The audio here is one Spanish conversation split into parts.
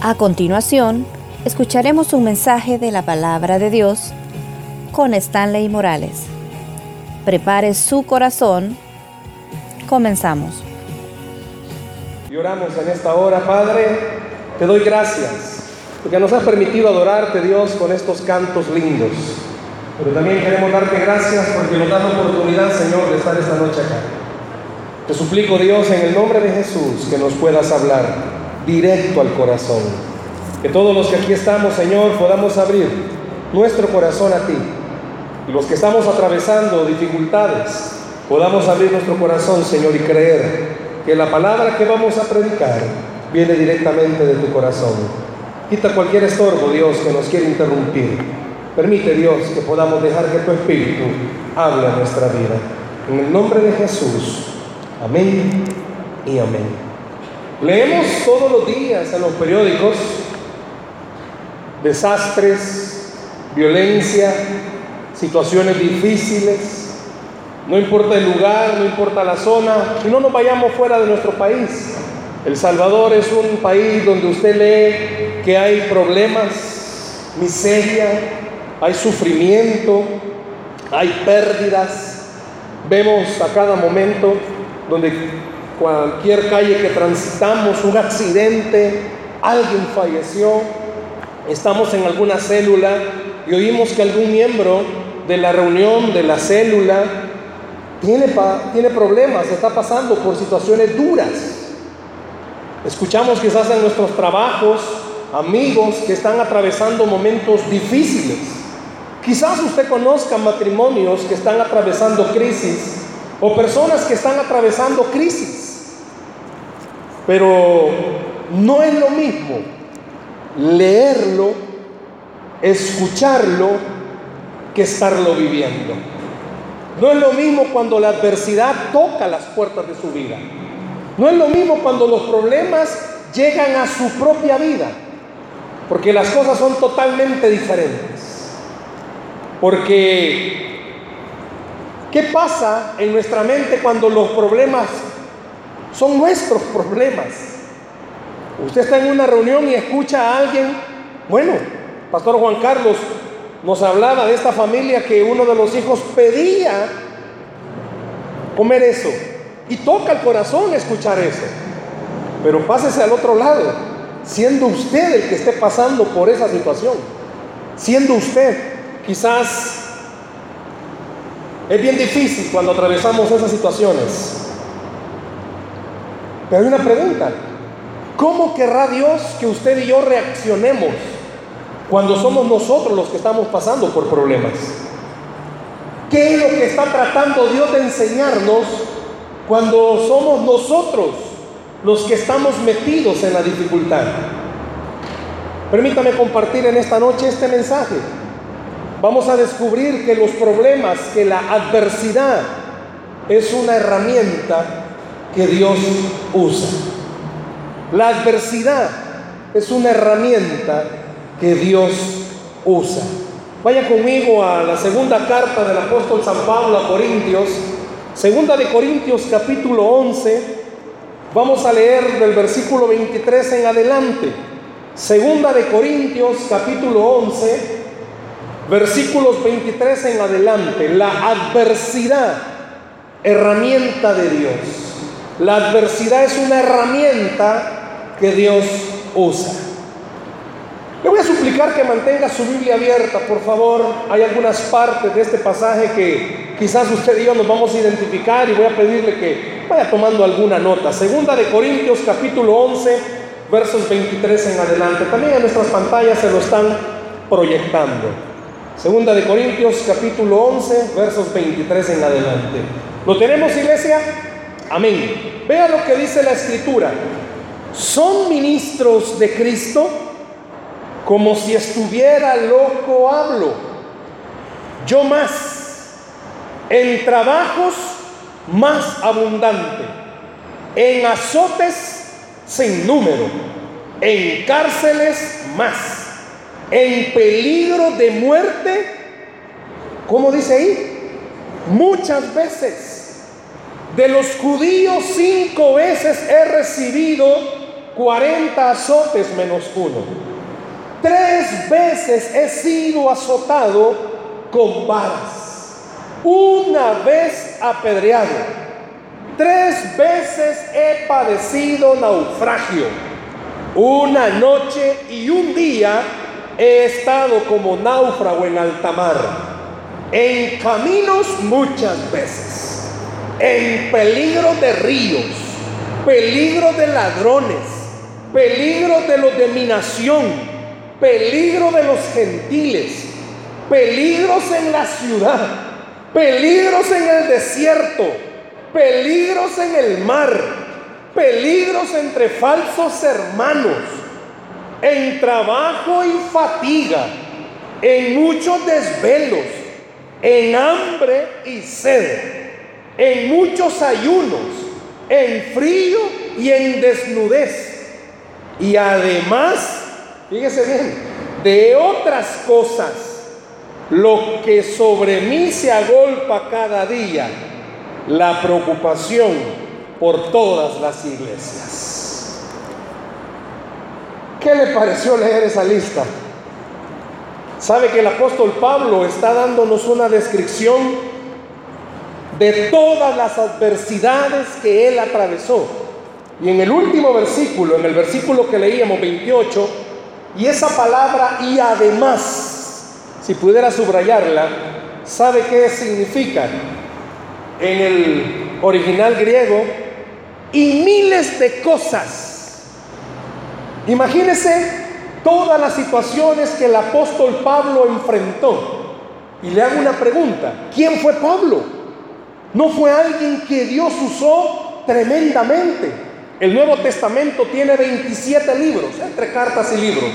A continuación, escucharemos un mensaje de la palabra de Dios con Stanley Morales. Prepare su corazón. Comenzamos. Y oramos en esta hora, Padre, te doy gracias porque nos has permitido adorarte, Dios, con estos cantos lindos. Pero también queremos darte gracias porque nos das la oportunidad, Señor, de estar esta noche acá. Te suplico, Dios, en el nombre de Jesús, que nos puedas hablar directo al corazón. Que todos los que aquí estamos, Señor, podamos abrir nuestro corazón a ti. Y los que estamos atravesando dificultades, podamos abrir nuestro corazón, Señor, y creer que la palabra que vamos a predicar viene directamente de tu corazón. Quita cualquier estorbo, Dios, que nos quiere interrumpir. Permite, Dios, que podamos dejar que tu Espíritu hable a nuestra vida. En el nombre de Jesús. Amén y amén. Leemos todos los días en los periódicos desastres, violencia, situaciones difíciles, no importa el lugar, no importa la zona, y no nos vayamos fuera de nuestro país. El Salvador es un país donde usted lee que hay problemas, miseria, hay sufrimiento, hay pérdidas. Vemos a cada momento donde cualquier calle que transitamos, un accidente, alguien falleció, estamos en alguna célula y oímos que algún miembro de la reunión, de la célula, tiene, problemas, está pasando por situaciones duras. Escuchamos quizás en nuestros trabajos amigos que están atravesando momentos difíciles. Quizás usted conozca matrimonios que están atravesando crisis o personas que están atravesando crisis. Pero no es lo mismo leerlo, escucharlo, que estarlo viviendo. No es lo mismo cuando la adversidad toca las puertas de su vida. No es lo mismo cuando los problemas llegan a su propia vida. Porque las cosas son totalmente diferentes. Porque, ¿qué pasa en nuestra mente cuando los problemas son nuestros problemas. Usted está en una reunión y escucha a alguien, bueno, Pastor Juan Carlos nos hablaba de esta familia que uno de los hijos pedía comer eso. Y toca el corazón escuchar eso. Pero pásese al otro lado, siendo usted el que esté pasando por esa situación. Siendo usted, quizás es bien difícil cuando atravesamos esas situaciones. Pero hay una pregunta. ¿Cómo querrá Dios que usted y yo reaccionemos cuando somos nosotros los que estamos pasando por problemas? ¿Qué es lo que está tratando Dios de enseñarnos cuando somos nosotros los que estamos metidos en la dificultad? Permítame compartir en esta noche este mensaje. Vamos a descubrir que los problemas, que la adversidad es una herramienta que Dios usa. La adversidad es una herramienta que Dios usa. Vaya conmigo a la segunda carta del apóstol San Pablo a Corintios, segunda de Corintios capítulo 11, vamos a leer del versículo 23 en adelante. Segunda de Corintios capítulo 11, versículos 23 en adelante. La adversidad, herramienta de Dios. La adversidad es una herramienta que Dios usa. Le voy a suplicar que mantenga su Biblia abierta, por favor. Hay algunas partes de este pasaje que quizás usted y yo nos vamos a identificar y voy a pedirle que vaya tomando alguna nota. Segunda de Corintios capítulo 11, versos 23 en adelante. También en nuestras pantallas se lo están proyectando. Segunda de Corintios capítulo 11, versos 23 en adelante. ¿Lo tenemos, iglesia? Amén. Vea lo que dice la escritura. Son ministros de Cristo como si estuviera loco hablo. Yo más. En trabajos más abundante. En azotes sin número. En cárceles más. En peligro de muerte. ¿Cómo dice ahí? Muchas veces de los judíos cinco veces he recibido 40 azotes menos uno. Tres veces he sido azotado con varas. Una vez apedreado. Tres veces he padecido naufragio. Una noche y un día he estado como náufrago en alta mar. En caminos muchas veces. En peligro de ríos. Peligro de ladrones. Peligro de los de mi nación. Peligro de los gentiles. Peligros en la ciudad. Peligros en el desierto peligros en el mar, peligros entre falsos hermanos, en trabajo y fatiga, en muchos desvelos, en hambre y sed, en muchos ayunos, en frío y en desnudez. Y además, fíjese bien, de otras cosas, lo que sobre mí se agolpa cada día la preocupación por todas las iglesias. ¿Qué le pareció leer esa lista? Sabe que el apóstol Pablo está dándonos una descripción de todas las adversidades que él atravesó. Y en el último versículo, en el versículo que leíamos 28, y esa palabra y además, si pudiera subrayarla, ¿sabe qué significa? en el original griego y miles de cosas. Imagínense todas las situaciones que el apóstol Pablo enfrentó. Y le hago una pregunta, ¿quién fue Pablo? No fue alguien que Dios usó tremendamente. El Nuevo Testamento tiene 27 libros, entre cartas y libros.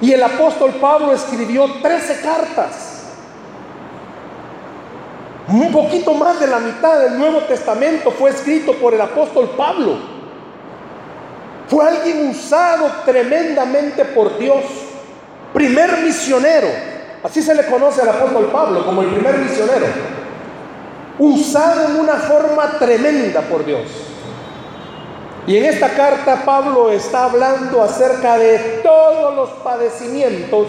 Y el apóstol Pablo escribió 13 cartas. Un poquito más de la mitad del Nuevo Testamento fue escrito por el apóstol Pablo. Fue alguien usado tremendamente por Dios. Primer misionero. Así se le conoce al apóstol Pablo como el primer misionero. Usado en una forma tremenda por Dios. Y en esta carta Pablo está hablando acerca de todos los padecimientos.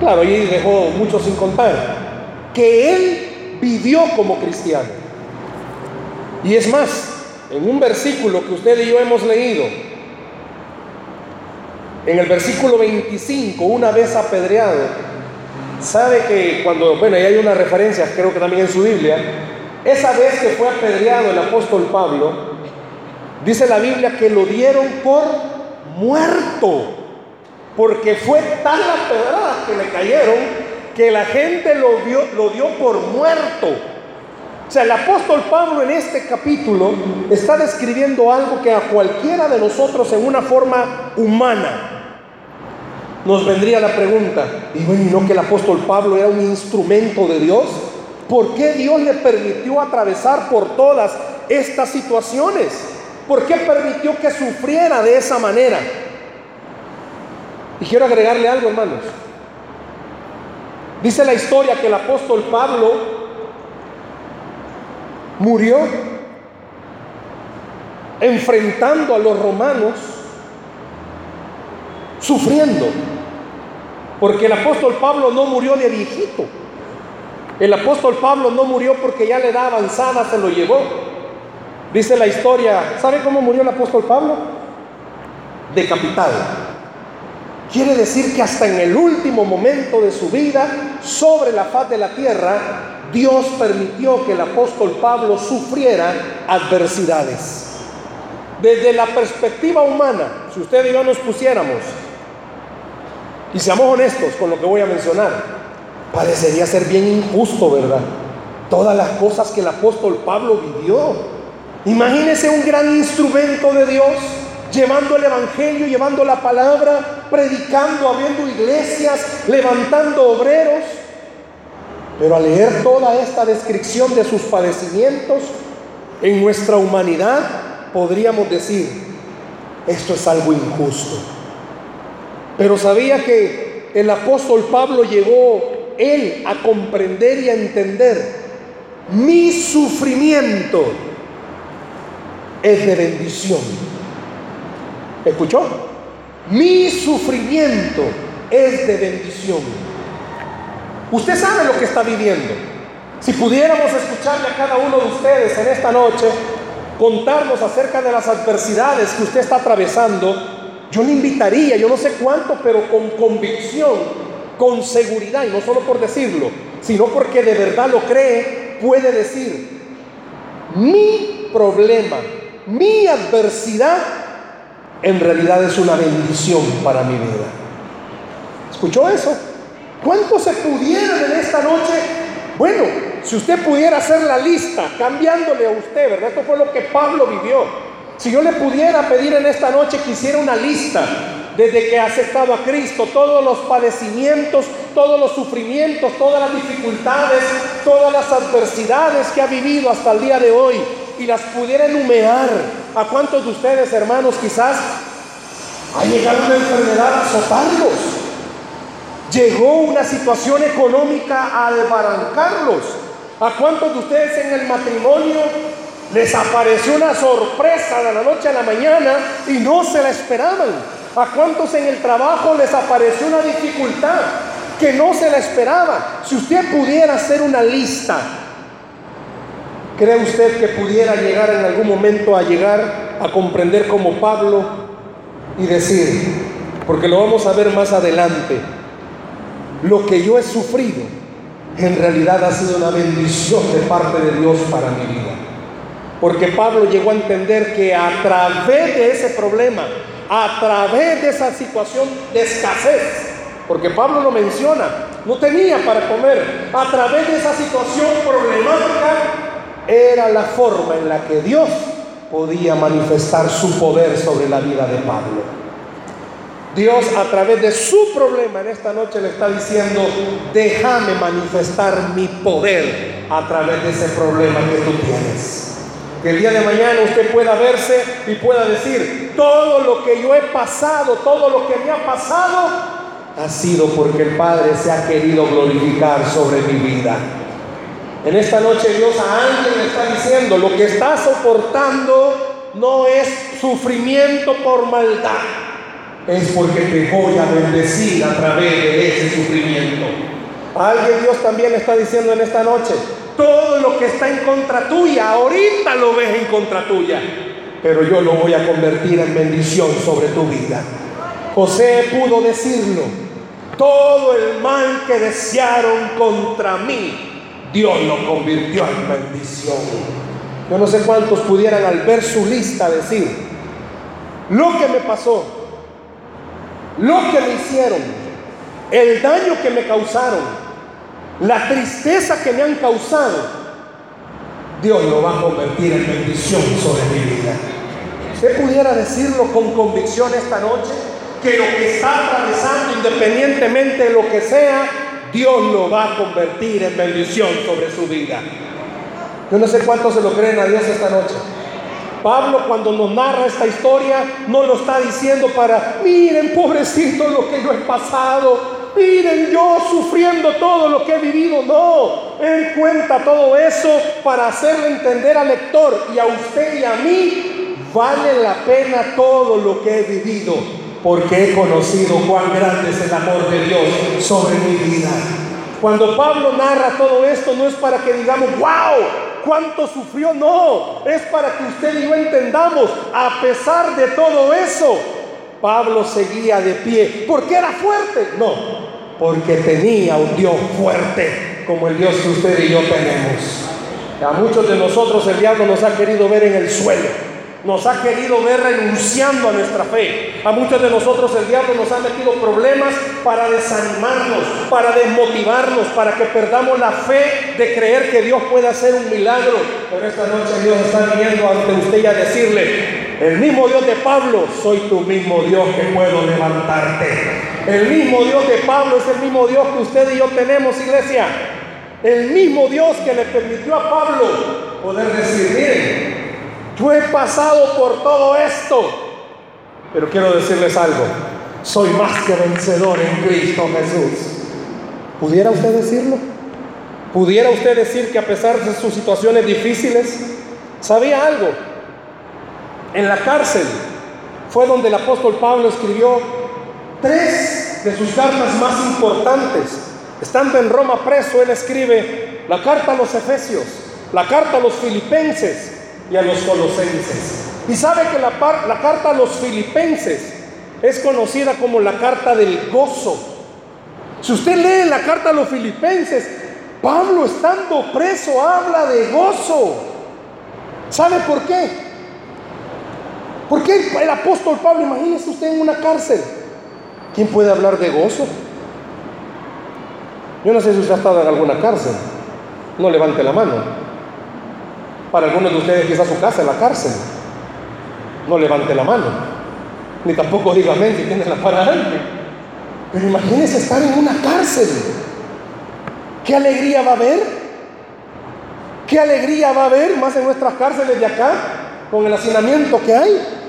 Claro, y dejó mucho sin contar. Que él vivió como cristiano. Y es más, en un versículo que usted y yo hemos leído, en el versículo 25, una vez apedreado, sabe que cuando, bueno, ahí hay una referencia, creo que también en su Biblia, esa vez que fue apedreado el apóstol Pablo, dice la Biblia que lo dieron por muerto, porque fue tal la pedrada que le cayeron que la gente lo dio, lo dio por muerto. O sea, el apóstol Pablo en este capítulo está describiendo algo que a cualquiera de nosotros en una forma humana nos vendría la pregunta, y bueno, ¿y no que el apóstol Pablo era un instrumento de Dios? ¿Por qué Dios le permitió atravesar por todas estas situaciones? ¿Por qué permitió que sufriera de esa manera? Y quiero agregarle algo, hermanos. Dice la historia que el apóstol Pablo murió enfrentando a los romanos, sufriendo. Porque el apóstol Pablo no murió de viejito. El apóstol Pablo no murió porque ya le da avanzada, se lo llevó. Dice la historia, ¿sabe cómo murió el apóstol Pablo? Decapitado. Quiere decir que hasta en el último momento de su vida, sobre la faz de la tierra, Dios permitió que el apóstol Pablo sufriera adversidades. Desde la perspectiva humana, si usted y yo nos pusiéramos, y seamos honestos con lo que voy a mencionar, parecería ser bien injusto, ¿verdad? Todas las cosas que el apóstol Pablo vivió. Imagínese un gran instrumento de Dios llevando el Evangelio, llevando la palabra, predicando, abriendo iglesias, levantando obreros. Pero al leer toda esta descripción de sus padecimientos, en nuestra humanidad podríamos decir, esto es algo injusto. Pero sabía que el apóstol Pablo llegó él a comprender y a entender, mi sufrimiento es de bendición ¿Escuchó? Mi sufrimiento es de bendición. Usted sabe lo que está viviendo. Si pudiéramos escucharle a cada uno de ustedes en esta noche, contarnos acerca de las adversidades que usted está atravesando, yo le invitaría, yo no sé cuánto, pero con convicción, con seguridad, y no solo por decirlo, sino porque de verdad lo cree, puede decir, mi problema, mi adversidad, en realidad es una bendición para mi vida. ¿Escuchó eso? ¿Cuánto se pudieran en esta noche? Bueno, si usted pudiera hacer la lista, cambiándole a usted, ¿verdad? Esto fue lo que Pablo vivió. Si yo le pudiera pedir en esta noche que hiciera una lista desde que ha aceptado a Cristo, todos los padecimientos, todos los sufrimientos, todas las dificultades, todas las adversidades que ha vivido hasta el día de hoy, y las pudiera enumerar, ¿a cuántos de ustedes, hermanos, quizás ha llegado una enfermedad a azotarlos? Llegó una situación económica a desbarancarlos. ¿A cuántos de ustedes en el matrimonio les apareció una sorpresa de la noche a la mañana y no se la esperaban? ¿A cuántos en el trabajo les apareció una dificultad que no se la esperaba? Si usted pudiera hacer una lista, ¿cree usted que pudiera llegar en algún momento a llegar a comprender como Pablo y decir, porque lo vamos a ver más adelante, lo que yo he sufrido en realidad ha sido una bendición de parte de Dios para mi vida. Porque Pablo llegó a entender que a través de ese problema, a través de esa situación de escasez, porque Pablo lo menciona, no tenía para comer, a través de esa situación problemática, era la forma en la que Dios podía manifestar su poder sobre la vida de Pablo. Dios a través de su problema en esta noche le está diciendo, déjame manifestar mi poder a través de ese problema que tú tienes. Que el día de mañana usted pueda verse y pueda decir, todo lo que yo he pasado, todo lo que me ha pasado, ha sido porque el Padre se ha querido glorificar sobre mi vida. En esta noche Dios a alguien le está diciendo, lo que está soportando no es sufrimiento por maldad es porque te voy a bendecir a través de ese sufrimiento. alguien Dios también está diciendo en esta noche, todo lo que está en contra tuya, ahorita lo ves en contra tuya, pero yo lo voy a convertir en bendición sobre tu vida. José pudo decirlo, todo el mal que desearon contra mí, Dios lo convirtió en bendición. Yo no sé cuántos pudieran al ver su lista decir, lo que me pasó, lo que me hicieron, el daño que me causaron, la tristeza que me han causado, Dios lo va a convertir en bendición sobre mi vida. Usted pudiera decirlo con convicción esta noche, que lo que está atravesando, independientemente de lo que sea, Dios lo va a convertir en bendición sobre su vida. Yo no sé cuántos se lo creen a Dios esta noche. Pablo cuando nos narra esta historia no lo está diciendo para, miren pobrecito lo que yo he pasado, miren yo sufriendo todo lo que he vivido. No, él cuenta todo eso para hacerle entender al lector y a usted y a mí, vale la pena todo lo que he vivido, porque he conocido cuán grande es el amor de Dios sobre mi vida. Cuando Pablo narra todo esto no es para que digamos, wow, cuánto sufrió, no, es para que usted y yo entendamos, a pesar de todo eso, Pablo seguía de pie, porque era fuerte, no, porque tenía un Dios fuerte como el Dios que usted y yo tenemos. A muchos de nosotros el diablo nos ha querido ver en el suelo nos ha querido ver renunciando a nuestra fe. A muchos de nosotros el diablo nos ha metido problemas para desanimarnos, para desmotivarnos, para que perdamos la fe de creer que Dios puede hacer un milagro. Pero esta noche Dios está viniendo ante usted y a decirle, el mismo Dios de Pablo, soy tu mismo Dios que puedo levantarte. El mismo Dios de Pablo es el mismo Dios que usted y yo tenemos, iglesia. El mismo Dios que le permitió a Pablo poder decir, miren, yo he pasado por todo esto, pero quiero decirles algo, soy más que vencedor en Cristo Jesús. ¿Pudiera usted decirlo? ¿Pudiera usted decir que a pesar de sus situaciones difíciles, sabía algo? En la cárcel fue donde el apóstol Pablo escribió tres de sus cartas más importantes. Estando en Roma preso, él escribe la carta a los Efesios, la carta a los Filipenses y a los Colosenses. Y sabe que la, la carta a los Filipenses es conocida como la carta del gozo. Si usted lee la carta a los Filipenses, Pablo estando preso habla de gozo. ¿Sabe por qué? Porque el apóstol Pablo, imagínese usted en una cárcel. ¿Quién puede hablar de gozo? Yo no sé si usted ha estado en alguna cárcel. No levante la mano. Para algunos de ustedes quizás su casa es la cárcel. No levante la mano. Ni tampoco diga amén si tiene la para Pero imagínese estar en una cárcel. ¿Qué alegría va a haber? ¿Qué alegría va a haber más en nuestras cárceles de acá con el hacinamiento que hay?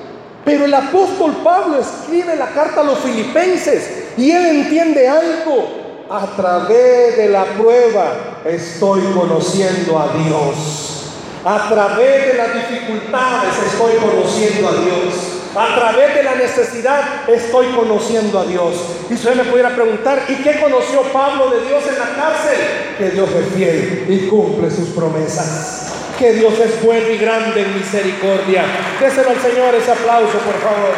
Pero el apóstol Pablo escribe la carta a los filipenses y él entiende algo. A través de la prueba estoy conociendo a Dios. A través de las dificultades estoy conociendo a Dios. A través de la necesidad estoy conociendo a Dios. Y usted me pudiera preguntar, ¿y qué conoció Pablo de Dios en la cárcel? Que Dios es fiel y cumple sus promesas. Que Dios es bueno y grande en misericordia. Déselo al Señor ese aplauso, por favor.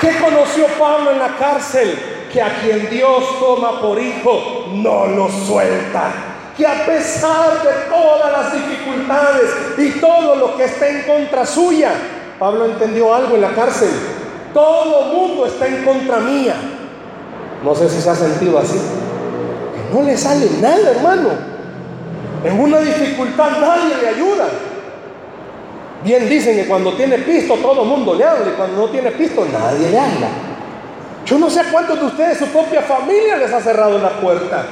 ¿Qué conoció Pablo en la cárcel? Que a quien Dios toma por hijo, no lo suelta que a pesar de todas las dificultades y todo lo que está en contra suya, Pablo entendió algo en la cárcel. Todo mundo está en contra mía. No sé si se ha sentido así. Que no le sale nada, hermano. En una dificultad nadie le ayuda. Bien dicen que cuando tiene pisto todo el mundo le habla y cuando no tiene pisto nadie le habla. Yo no sé a cuántos de ustedes su propia familia les ha cerrado la puerta.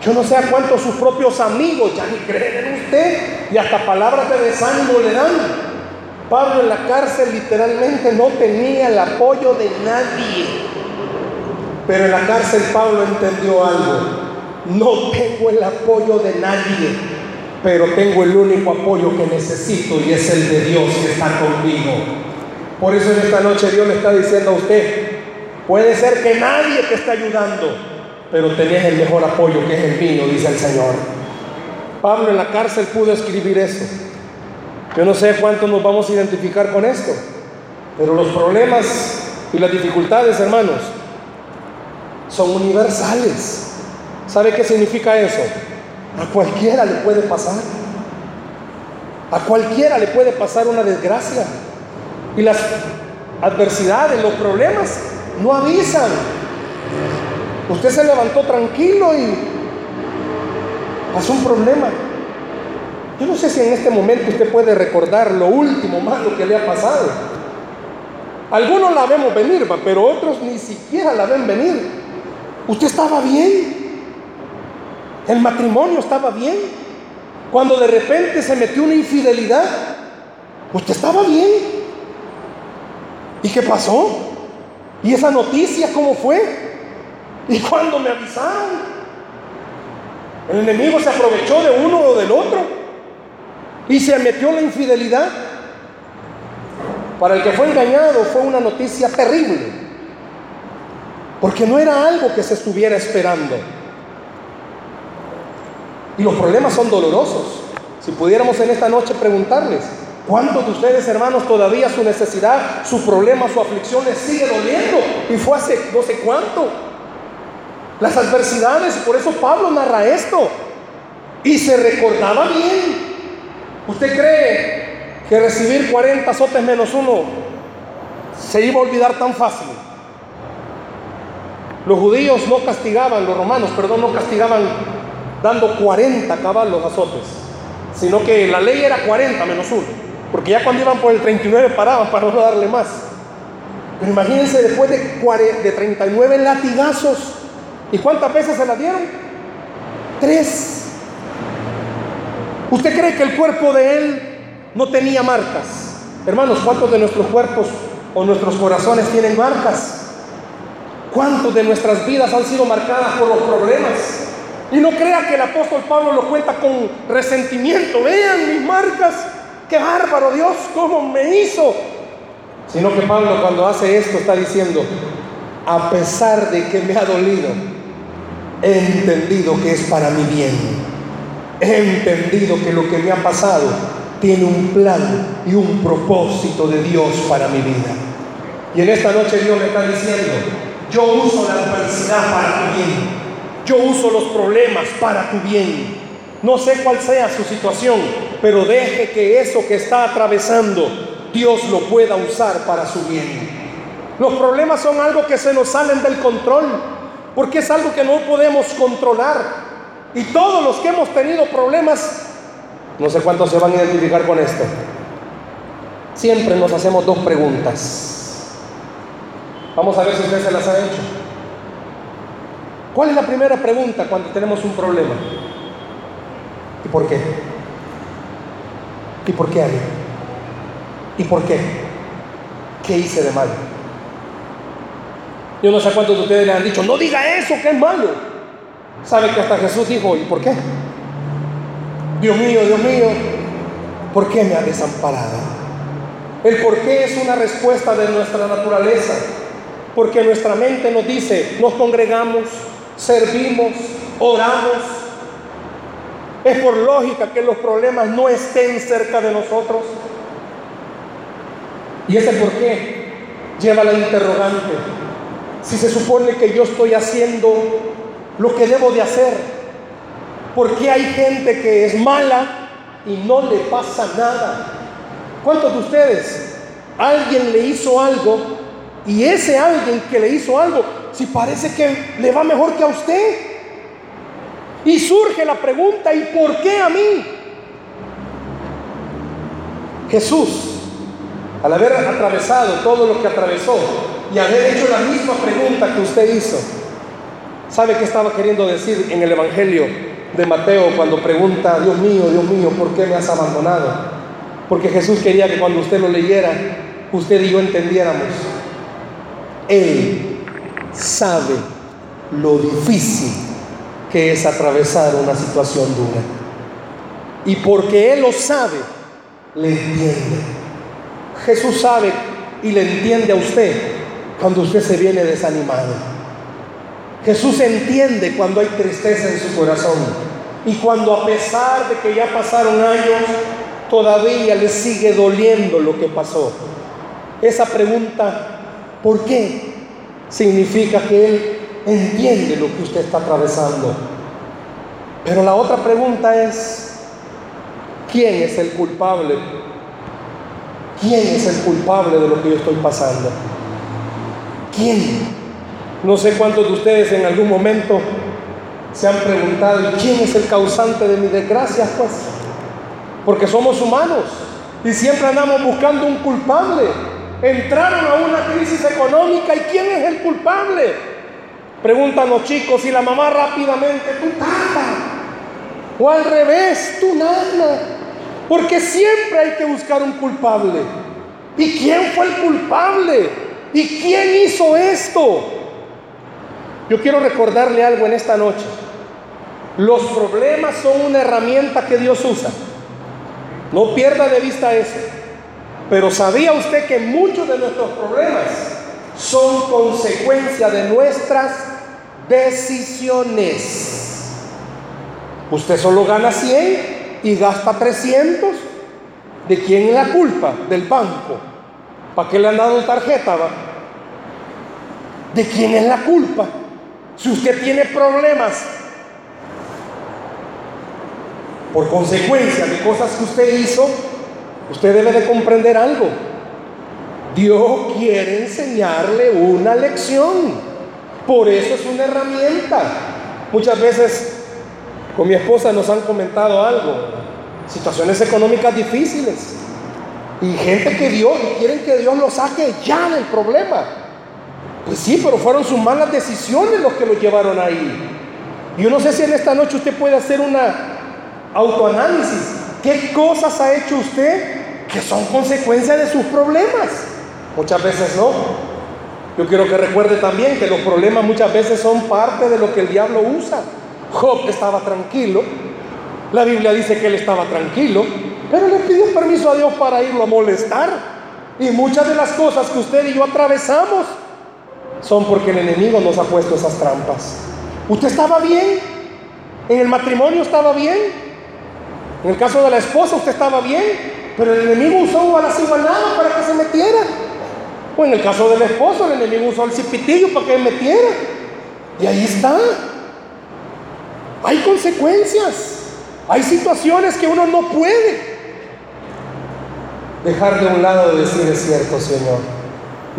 Yo no sé a cuántos sus propios amigos ya ni creen en usted y hasta palabras de desánimo le dan. Pablo en la cárcel literalmente no tenía el apoyo de nadie. Pero en la cárcel Pablo entendió algo. No tengo el apoyo de nadie, pero tengo el único apoyo que necesito y es el de Dios que está conmigo. Por eso en esta noche Dios le está diciendo a usted, puede ser que nadie te esté ayudando, pero tenés el mejor apoyo que es el mío, dice el Señor. Pablo en la cárcel pudo escribir eso. Yo no sé cuánto nos vamos a identificar con esto, pero los problemas y las dificultades, hermanos, son universales. ¿Sabe qué significa eso? A cualquiera le puede pasar. A cualquiera le puede pasar una desgracia. Y las adversidades, los problemas, no avisan. Usted se levantó tranquilo y pasó un problema. Yo no sé si en este momento usted puede recordar lo último malo que le ha pasado. Algunos la vemos venir, pero otros ni siquiera la ven venir. Usted estaba bien. El matrimonio estaba bien. Cuando de repente se metió una infidelidad, usted estaba bien. ¿Y qué pasó? ¿Y esa noticia cómo fue? ¿Y cuando me avisaron? El enemigo se aprovechó de uno o del otro y se metió la infidelidad. Para el que fue engañado fue una noticia terrible, porque no era algo que se estuviera esperando. Y los problemas son dolorosos. Si pudiéramos en esta noche preguntarles, ¿cuántos de ustedes hermanos todavía su necesidad, su problema, su aflicción les sigue doliendo? Y fue hace no sé cuánto. Las adversidades, por eso Pablo narra esto. Y se recordaba bien ¿Usted cree que recibir 40 azotes menos uno se iba a olvidar tan fácil? Los judíos no castigaban, los romanos, perdón, no castigaban dando 40 caballos azotes, sino que la ley era 40 menos uno, porque ya cuando iban por el 39 paraban para no darle más. Pero imagínense después de, de 39 latigazos, ¿y cuántas veces se la dieron? Tres. ¿Usted cree que el cuerpo de él no tenía marcas? Hermanos, ¿cuántos de nuestros cuerpos o nuestros corazones tienen marcas? ¿Cuántos de nuestras vidas han sido marcadas por los problemas? Y no crea que el apóstol Pablo lo cuenta con resentimiento. Vean mis marcas. Qué bárbaro Dios, cómo me hizo. Sino que Pablo cuando hace esto está diciendo, a pesar de que me ha dolido, he entendido que es para mi bien. He entendido que lo que me ha pasado tiene un plan y un propósito de Dios para mi vida. Y en esta noche Dios me está diciendo, yo uso la adversidad para tu bien. Yo uso los problemas para tu bien. No sé cuál sea su situación, pero deje que eso que está atravesando, Dios lo pueda usar para su bien. Los problemas son algo que se nos salen del control, porque es algo que no podemos controlar. Y todos los que hemos tenido problemas, no sé cuántos se van a identificar con esto, siempre nos hacemos dos preguntas. Vamos a ver si usted se las ha hecho. ¿Cuál es la primera pregunta cuando tenemos un problema? ¿Y por qué? ¿Y por qué, alguien? ¿Y por qué? ¿Qué hice de mal? Yo no sé cuántos de ustedes le han dicho, no diga eso, que es malo. ¿Sabe que hasta Jesús dijo, ¿y por qué? Dios mío, Dios mío, ¿por qué me ha desamparado? El por qué es una respuesta de nuestra naturaleza. Porque nuestra mente nos dice, nos congregamos, servimos, oramos. Es por lógica que los problemas no estén cerca de nosotros. Y ese por qué lleva la interrogante si se supone que yo estoy haciendo lo que debo de hacer? ¿Por qué hay gente que es mala y no le pasa nada? ¿Cuántos de ustedes alguien le hizo algo y ese alguien que le hizo algo, si parece que le va mejor que a usted? Y surge la pregunta, ¿y por qué a mí? Jesús, al haber atravesado todo lo que atravesó, y haber hecho la misma pregunta que usted hizo. ¿Sabe qué estaba queriendo decir en el Evangelio de Mateo cuando pregunta, Dios mío, Dios mío, ¿por qué me has abandonado? Porque Jesús quería que cuando usted lo leyera, usted y yo entendiéramos. Él sabe lo difícil que es atravesar una situación dura. Y porque Él lo sabe, le entiende. Jesús sabe y le entiende a usted cuando usted se viene desanimado. Jesús entiende cuando hay tristeza en su corazón y cuando a pesar de que ya pasaron años, todavía le sigue doliendo lo que pasó. Esa pregunta, ¿por qué? Significa que Él entiende lo que usted está atravesando. Pero la otra pregunta es, ¿quién es el culpable? ¿Quién es el culpable de lo que yo estoy pasando? ¿Quién? No sé cuántos de ustedes en algún momento se han preguntado, ¿quién es el causante de mi desgracia? Pues, porque somos humanos y siempre andamos buscando un culpable. Entraron a una crisis económica y ¿quién es el culpable? Preguntan los chicos y la mamá rápidamente, tu tata. O al revés, tu nana. Porque siempre hay que buscar un culpable. ¿Y quién fue el culpable? ¿Y quién hizo esto? Yo quiero recordarle algo en esta noche. Los problemas son una herramienta que Dios usa. No pierda de vista eso. Pero ¿sabía usted que muchos de nuestros problemas son consecuencia de nuestras decisiones? Usted solo gana 100 y gasta 300. ¿De quién es la culpa? Del banco. ¿Para qué le han dado tarjeta? ¿De quién es la culpa? Si usted tiene problemas por consecuencia de cosas que usted hizo, usted debe de comprender algo. Dios quiere enseñarle una lección. Por eso es una herramienta. Muchas veces con mi esposa nos han comentado algo. Situaciones económicas difíciles. Y gente que Dios, y quieren que Dios lo saque ya del problema. Pues sí, pero fueron sus malas decisiones los que lo llevaron ahí. Yo no sé si en esta noche usted puede hacer una autoanálisis. ¿Qué cosas ha hecho usted que son consecuencia de sus problemas? Muchas veces no. Yo quiero que recuerde también que los problemas muchas veces son parte de lo que el diablo usa. Job estaba tranquilo. La Biblia dice que él estaba tranquilo, pero le pidió permiso a Dios para irlo a molestar. Y muchas de las cosas que usted y yo atravesamos son porque el enemigo nos ha puesto esas trampas. ¿Usted estaba bien? ¿En el matrimonio estaba bien? En el caso de la esposa usted estaba bien, pero el enemigo usó a la ciguanada para que se metiera. O en el caso del esposo, el enemigo usó el cipitillo para que metiera. Y ahí está. Hay consecuencias. Hay situaciones que uno no puede dejar de un lado de decir es cierto, Señor.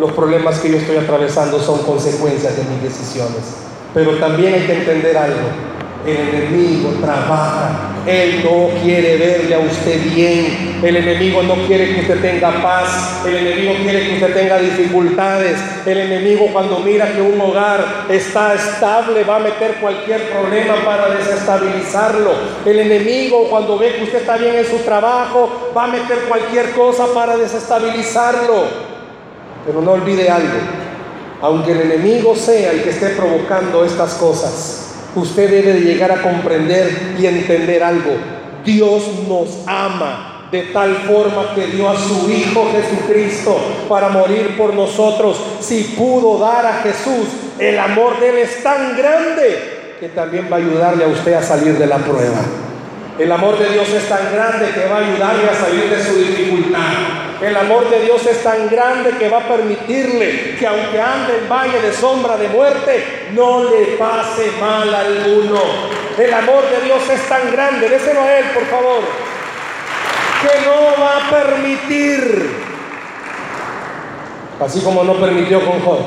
Los problemas que yo estoy atravesando son consecuencias de mis decisiones. Pero también hay que entender algo. El enemigo trabaja. Él no quiere verle a usted bien. El enemigo no quiere que usted tenga paz. El enemigo quiere que usted tenga dificultades. El enemigo cuando mira que un hogar está estable va a meter cualquier problema para desestabilizarlo. El enemigo cuando ve que usted está bien en su trabajo va a meter cualquier cosa para desestabilizarlo. Pero no olvide algo. Aunque el enemigo sea el que esté provocando estas cosas, usted debe de llegar a comprender y entender algo. Dios nos ama de tal forma que dio a su Hijo Jesucristo para morir por nosotros. Si pudo dar a Jesús, el amor de Él es tan grande que también va a ayudarle a usted a salir de la prueba. El amor de Dios es tan grande que va a ayudarle a salir de su dificultad. El amor de Dios es tan grande que va a permitirle que aunque ande en valle de sombra de muerte, no le pase mal alguno. El amor de Dios es tan grande, déselo a Él, por favor, que no va a permitir, así como no permitió con Job.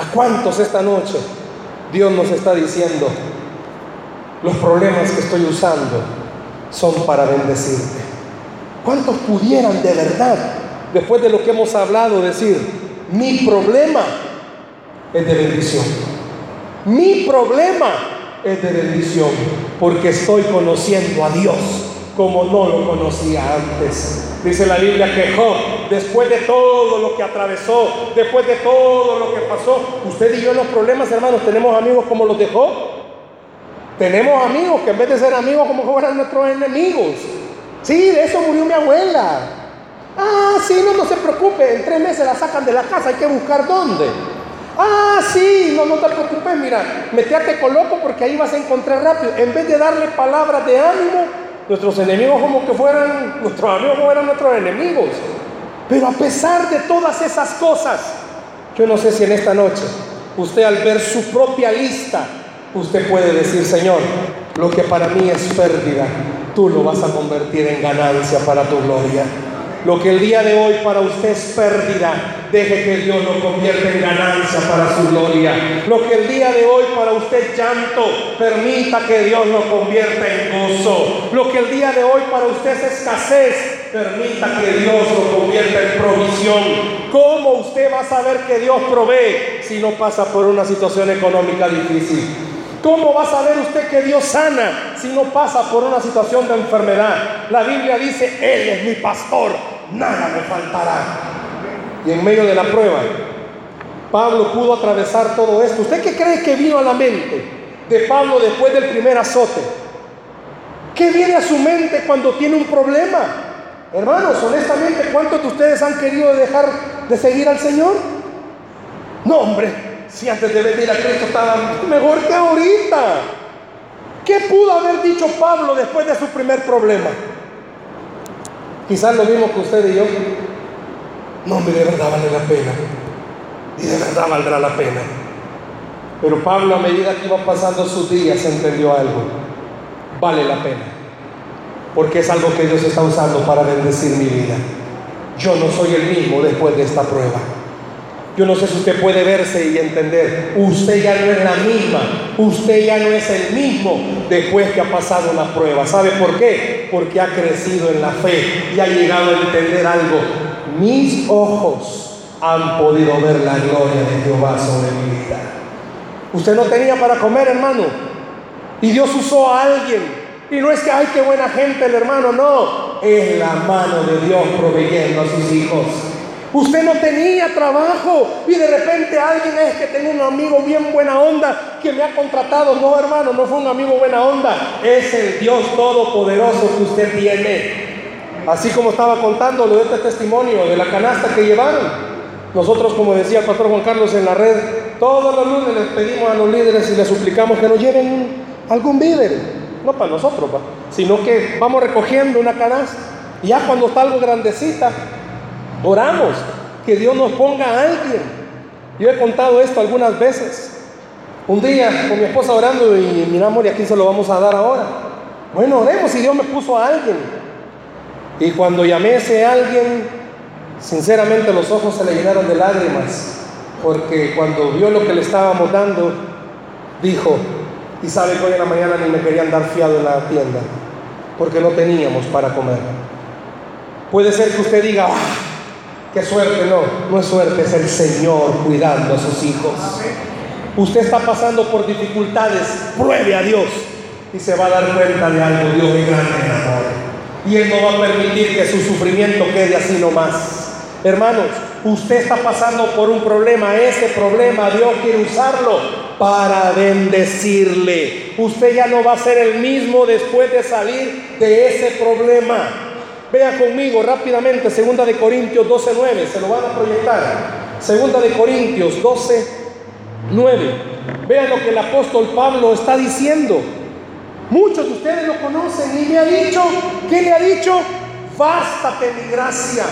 ¿A cuántos esta noche Dios nos está diciendo, los problemas que estoy usando son para bendecirte? ¿Cuántos pudieran de verdad, después de lo que hemos hablado, decir, mi problema es de bendición? Mi problema es de bendición porque estoy conociendo a Dios como no lo conocía antes. Dice la Biblia que Job, después de todo lo que atravesó, después de todo lo que pasó, usted y yo los problemas, hermanos, tenemos amigos como los de Job. Tenemos amigos que en vez de ser amigos como fueran nuestros enemigos. Sí, de eso murió mi abuela. Ah, sí, no, no se preocupe, en tres meses la sacan de la casa, hay que buscar dónde. Ah, sí, no, no te preocupes, mira, metete con loco porque ahí vas a encontrar rápido. En vez de darle palabras de ánimo, nuestros enemigos como que fueran, nuestros amigos como eran nuestros enemigos. Pero a pesar de todas esas cosas, yo no sé si en esta noche usted al ver su propia lista, usted puede decir, Señor, lo que para mí es pérdida, tú lo vas a convertir en ganancia para tu gloria. Lo que el día de hoy para usted es pérdida, deje que Dios lo convierta en ganancia para su gloria. Lo que el día de hoy para usted es llanto, permita que Dios lo convierta en gozo. Lo que el día de hoy para usted es escasez, permita que Dios lo convierta en provisión. ¿Cómo usted va a saber que Dios provee si no pasa por una situación económica difícil? ¿Cómo va a saber usted que Dios sana si no pasa por una situación de enfermedad? La Biblia dice, Él es mi pastor, nada me faltará. Y en medio de la prueba, Pablo pudo atravesar todo esto. ¿Usted qué cree que vino a la mente de Pablo después del primer azote? ¿Qué viene a su mente cuando tiene un problema? Hermanos, honestamente, ¿cuántos de ustedes han querido dejar de seguir al Señor? No, hombre, si antes de venir a Cristo estaban mejor que ahorita. ¿Qué pudo haber dicho Pablo después de su primer problema? Quizás lo mismo que usted y yo. No, me de verdad vale la pena. Y de verdad valdrá la pena. Pero Pablo a medida que iba pasando sus días entendió algo. Vale la pena. Porque es algo que Dios está usando para bendecir mi vida. Yo no soy el mismo después de esta prueba. Yo no sé si usted puede verse y entender, usted ya no es la misma, usted ya no es el mismo después que ha pasado una prueba. ¿Sabe por qué? Porque ha crecido en la fe y ha llegado a entender algo. Mis ojos han podido ver la gloria de Jehová sobre mi vida. Usted no tenía para comer, hermano. Y Dios usó a alguien. Y no es que, ay, qué buena gente el hermano, no. Es la mano de Dios proveyendo a sus hijos. Usted no tenía trabajo y de repente alguien es que tengo un amigo bien buena onda que me ha contratado. No, hermano, no fue un amigo buena onda. Es el Dios todopoderoso que usted tiene. Así como estaba contando lo de este testimonio de la canasta que llevaron. Nosotros, como decía pastor Juan Carlos en la red, todos los lunes les pedimos a los líderes y les suplicamos que nos lleven algún víver, no para nosotros, sino que vamos recogiendo una canasta. Ya cuando está algo grandecita, oramos que Dios nos ponga a alguien. Yo he contado esto algunas veces. Un día con mi esposa orando y miramos, y aquí se lo vamos a dar ahora. Bueno, oremos y Dios me puso a alguien. Y cuando llamé a ese alguien, sinceramente los ojos se le llenaron de lágrimas, porque cuando vio lo que le estábamos dando, dijo, y sabe que hoy en la mañana ni me querían dar fiado en la tienda, porque no teníamos para comer. Puede ser que usted diga, ah, suerte, no, no es suerte, es el Señor cuidando a sus hijos. Usted está pasando por dificultades, pruebe a Dios y se va a dar cuenta de algo. Dios es grande en amor. Y Él no va a permitir que su sufrimiento quede así nomás. Hermanos, usted está pasando por un problema. Ese problema Dios quiere usarlo para bendecirle. Usted ya no va a ser el mismo después de salir de ese problema. Vea conmigo rápidamente, segunda de Corintios 12:9, se lo van a proyectar. Segunda de Corintios 12 9. Vean lo que el apóstol Pablo está diciendo. Muchos de ustedes lo conocen y me ha dicho, ¿qué le ha dicho? Bástate mi gracia,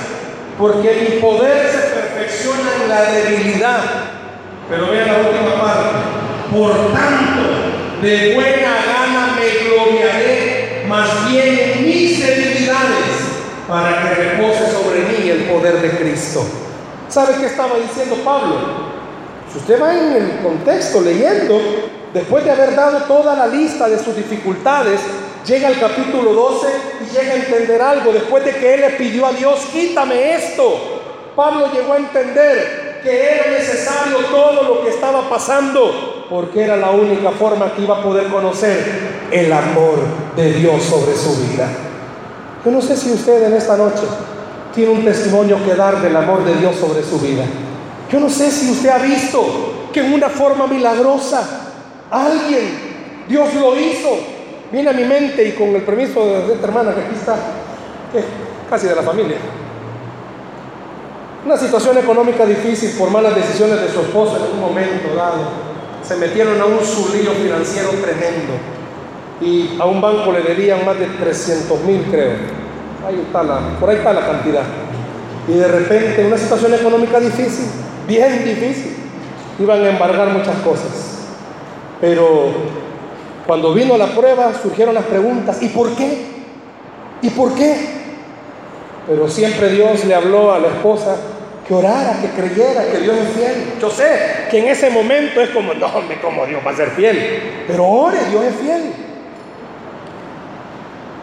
porque mi poder se perfecciona en la debilidad. Pero vean la última parte. Por tanto, de buena gana me gloriaré, más bien para que repose sobre mí el poder de Cristo. ¿Sabe qué estaba diciendo Pablo? Si usted va en el contexto leyendo, después de haber dado toda la lista de sus dificultades, llega al capítulo 12 y llega a entender algo. Después de que él le pidió a Dios, quítame esto. Pablo llegó a entender que era necesario todo lo que estaba pasando, porque era la única forma que iba a poder conocer el amor de Dios sobre su vida. Yo no sé si usted en esta noche tiene un testimonio que dar del amor de Dios sobre su vida. Yo no sé si usted ha visto que en una forma milagrosa alguien, Dios lo hizo. Viene a mi mente y con el permiso de esta hermana que aquí está, que casi de la familia. Una situación económica difícil por malas decisiones de su esposa en un momento dado. Se metieron a un zulío financiero tremendo y a un banco le debían más de 300 mil, creo. Ahí está la, por ahí está la cantidad. Y de repente, una situación económica difícil, bien difícil. Iban a embargar muchas cosas. Pero cuando vino la prueba surgieron las preguntas, ¿y por qué? ¿Y por qué? Pero siempre Dios le habló a la esposa que orara, que creyera que Dios es fiel. Yo sé que en ese momento es como, no, me como Dios va a ser fiel. Pero ore, Dios es fiel.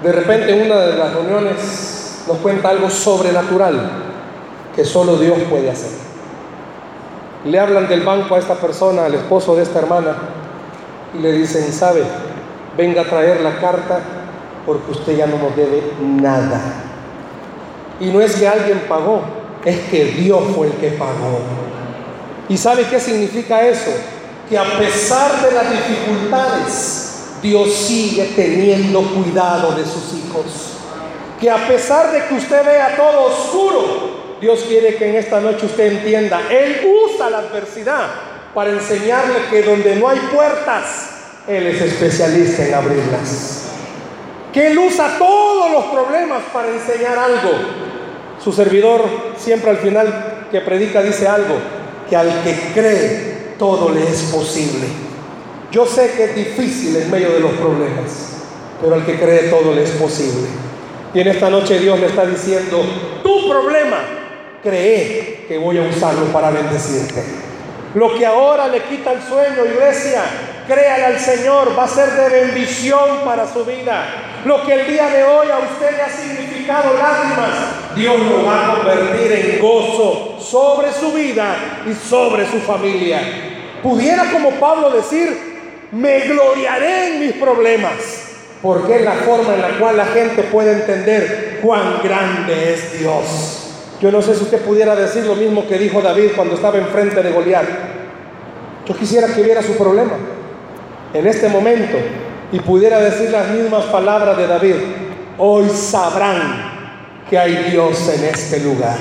De repente en una de las reuniones nos cuenta algo sobrenatural que solo Dios puede hacer le hablan del banco a esta persona, al esposo de esta hermana, y le dicen, sabe, venga a traer la carta porque usted ya no nos debe nada. Y no es que alguien pagó, es que Dios fue el que pagó. ¿Y sabe qué significa eso? Que a pesar de las dificultades, Dios sigue teniendo cuidado de sus hijos. Que a pesar de que usted vea todo oscuro, Dios quiere que en esta noche usted entienda, Él usa la adversidad para enseñarle que donde no hay puertas, Él es especialista en abrirlas. Que Él usa todos los problemas para enseñar algo. Su servidor siempre al final que predica dice algo, que al que cree todo le es posible. Yo sé que es difícil en medio de los problemas, pero al que cree todo le es posible. Y en esta noche Dios le está diciendo, tu problema cree que voy a usarlo para bendecirte. Lo que ahora le quita el sueño, iglesia, créale al Señor, va a ser de bendición para su vida. Lo que el día de hoy a usted le ha significado lágrimas, Dios lo va a convertir en gozo sobre su vida y sobre su familia. Pudiera como Pablo decir, me gloriaré en mis problemas, porque es la forma en la cual la gente puede entender cuán grande es Dios. Yo no sé si usted pudiera decir lo mismo que dijo David cuando estaba enfrente de Goliat. Yo quisiera que viera su problema en este momento y pudiera decir las mismas palabras de David. Hoy sabrán que hay Dios en este lugar.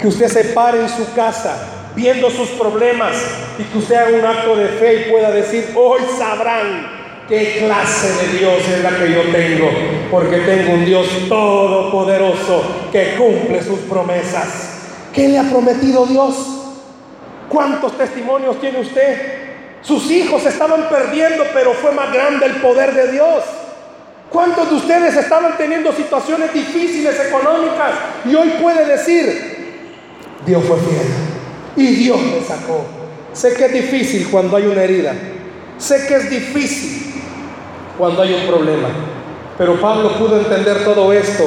Que usted se pare en su casa viendo sus problemas y que usted haga un acto de fe y pueda decir, hoy sabrán qué clase de Dios es la que yo tengo, porque tengo un Dios todopoderoso que cumple sus promesas. ¿Qué le ha prometido Dios? ¿Cuántos testimonios tiene usted? Sus hijos estaban perdiendo, pero fue más grande el poder de Dios. ¿Cuántos de ustedes estaban teniendo situaciones difíciles económicas y hoy puede decir, Dios fue fiel y Dios me sacó? Sé que es difícil cuando hay una herida, sé que es difícil cuando hay un problema, pero Pablo pudo entender todo esto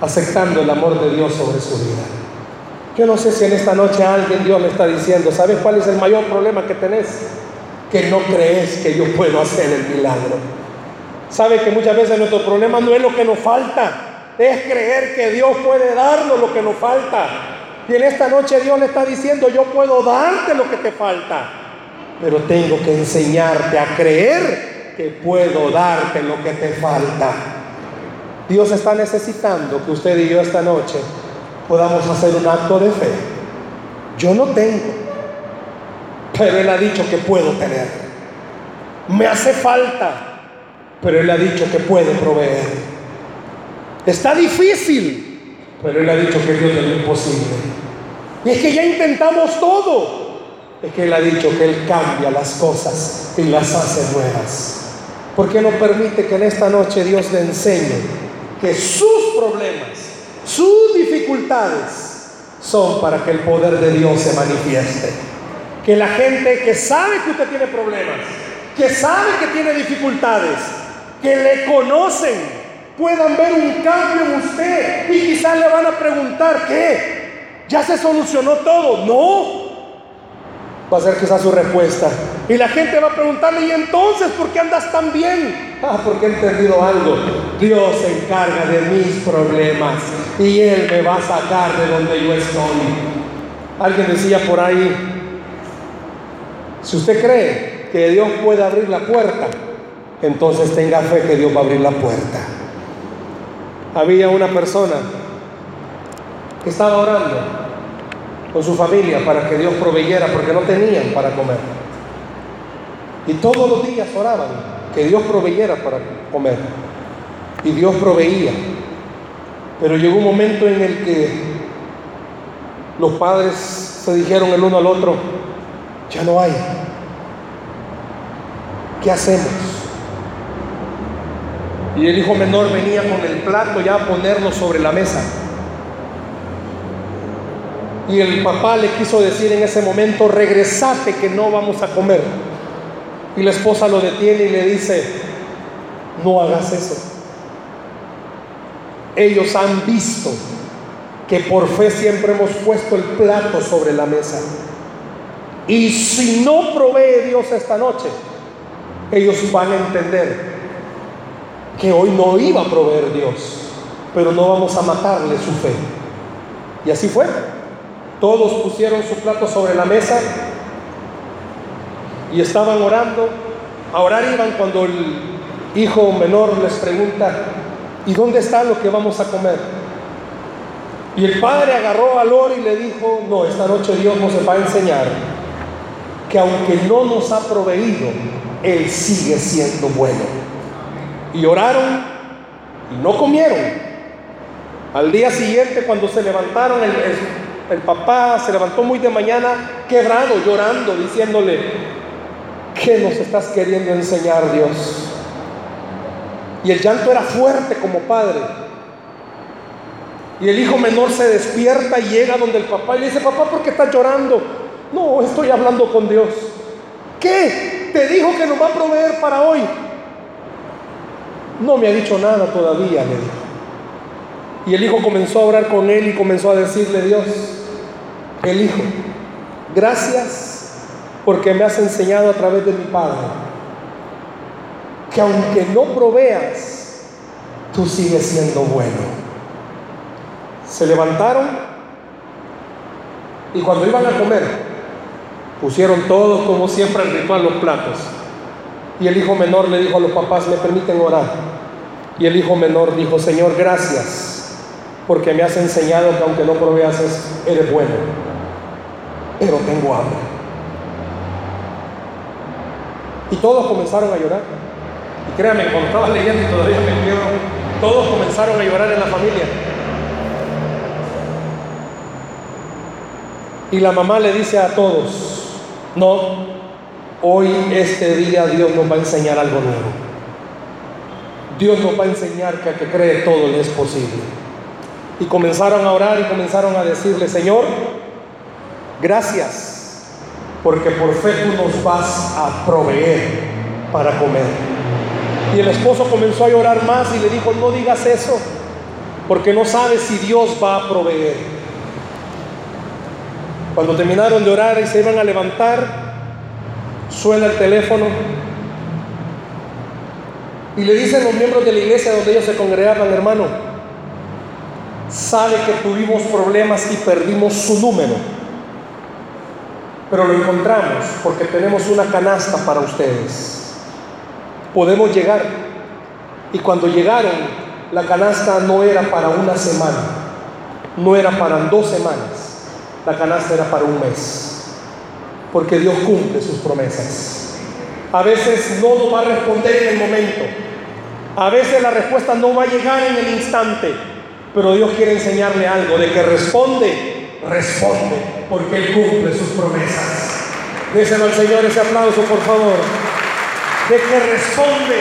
aceptando el amor de Dios sobre su vida. Yo no sé si en esta noche alguien Dios le está diciendo, ¿sabes cuál es el mayor problema que tenés? Que no crees que yo puedo hacer el milagro. ¿Sabe que muchas veces nuestro problema no es lo que nos falta? Es creer que Dios puede darnos lo que nos falta. Y en esta noche Dios le está diciendo, yo puedo darte lo que te falta. Pero tengo que enseñarte a creer que puedo darte lo que te falta. Dios está necesitando que usted y yo esta noche podamos hacer un acto de fe. Yo no tengo, pero Él ha dicho que puedo tener. Me hace falta, pero Él ha dicho que puede proveer. Está difícil, pero Él ha dicho que Dios es lo imposible. Y es que ya intentamos todo. Es que Él ha dicho que Él cambia las cosas y las hace nuevas. ¿Por qué no permite que en esta noche Dios le enseñe que sus problemas sus dificultades son para que el poder de Dios se manifieste. Que la gente que sabe que usted tiene problemas, que sabe que tiene dificultades, que le conocen, puedan ver un cambio en usted y quizás le van a preguntar, ¿qué? ¿Ya se solucionó todo? No, va a ser quizás su respuesta. Y la gente va a preguntarle, ¿y entonces por qué andas tan bien? Ah, porque he entendido algo. Dios se encarga de mis problemas y Él me va a sacar de donde yo estoy. Alguien decía por ahí, si usted cree que Dios puede abrir la puerta, entonces tenga fe que Dios va a abrir la puerta. Había una persona que estaba orando con su familia para que Dios proveyera, porque no tenían para comer. Y todos los días oraban que Dios proveyera para comer. Y Dios proveía. Pero llegó un momento en el que los padres se dijeron el uno al otro, ya no hay. ¿Qué hacemos? Y el hijo menor venía con el plato ya a ponerlo sobre la mesa. Y el papá le quiso decir en ese momento, regresate que no vamos a comer. Y la esposa lo detiene y le dice, no hagas eso. Ellos han visto que por fe siempre hemos puesto el plato sobre la mesa. Y si no provee Dios esta noche, ellos van a entender que hoy no iba a proveer Dios, pero no vamos a matarle su fe. Y así fue. Todos pusieron su plato sobre la mesa y estaban orando. A orar iban cuando el hijo menor les pregunta, ¿y dónde está lo que vamos a comer? Y el padre agarró al oro y le dijo, no, esta noche Dios nos va a enseñar que aunque no nos ha proveído, Él sigue siendo bueno. Y oraron y no comieron. Al día siguiente, cuando se levantaron, el, el papá se levantó muy de mañana quebrado, llorando, diciéndole, ¿qué nos estás queriendo enseñar Dios? Y el llanto era fuerte como padre. Y el hijo menor se despierta y llega donde el papá y le dice, papá, ¿por qué estás llorando? No, estoy hablando con Dios. ¿Qué? Te dijo que nos va a proveer para hoy. No me ha dicho nada todavía, le dijo. Y el hijo comenzó a orar con él y comenzó a decirle, Dios, el hijo, gracias porque me has enseñado a través de mi Padre que aunque no proveas, tú sigues siendo bueno. Se levantaron y cuando iban a comer, pusieron todos como siempre el ritual los platos. Y el hijo menor le dijo a los papás, ¿me permiten orar? Y el hijo menor dijo, Señor, gracias porque me has enseñado que aunque no proveas eres bueno, pero tengo hambre. Y todos comenzaron a llorar. Y créanme, cuando estaba leyendo y todavía me quedo, todos comenzaron a llorar en la familia. Y la mamá le dice a todos, no, hoy este día Dios nos va a enseñar algo nuevo. Dios nos va a enseñar que a que cree todo le es posible. Y comenzaron a orar y comenzaron a decirle, Señor, gracias, porque por fe tú nos vas a proveer para comer. Y el esposo comenzó a llorar más y le dijo, no digas eso, porque no sabes si Dios va a proveer. Cuando terminaron de orar y se iban a levantar, suena el teléfono y le dicen los miembros de la iglesia donde ellos se congregaban, hermano, sabe que tuvimos problemas y perdimos su número, pero lo encontramos porque tenemos una canasta para ustedes. Podemos llegar. Y cuando llegaron, la canasta no era para una semana, no era para dos semanas la canasta era para un mes, porque Dios cumple sus promesas. A veces no va a responder en el momento, a veces la respuesta no va a llegar en el instante, pero Dios quiere enseñarle algo, de que responde, responde, porque Él cumple sus promesas. Déselo al Señor ese aplauso, por favor. De que responde,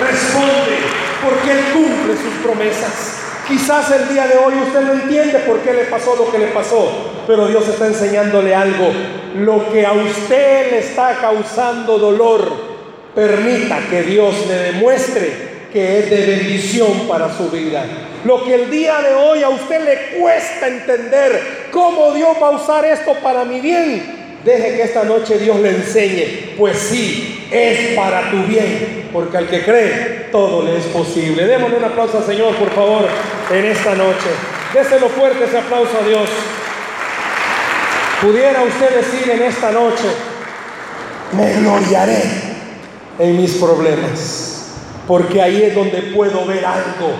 responde, porque Él cumple sus promesas. Quizás el día de hoy usted no entiende por qué le pasó lo que le pasó, pero Dios está enseñándole algo. Lo que a usted le está causando dolor, permita que Dios le demuestre que es de bendición para su vida. Lo que el día de hoy a usted le cuesta entender cómo Dios va a usar esto para mi bien, deje que esta noche Dios le enseñe, pues sí, es para tu bien, porque al que cree, todo le es posible. Démosle un aplauso al Señor, por favor, en esta noche. Déselo fuerte ese aplauso a Dios. Pudiera usted decir en esta noche, me gloriaré en mis problemas, porque ahí es donde puedo ver algo.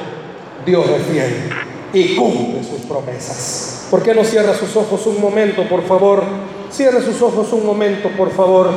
Dios es fiel y cumple sus promesas. ¿Por qué no cierra sus ojos un momento, por favor? Cierre sus ojos un momento, por favor.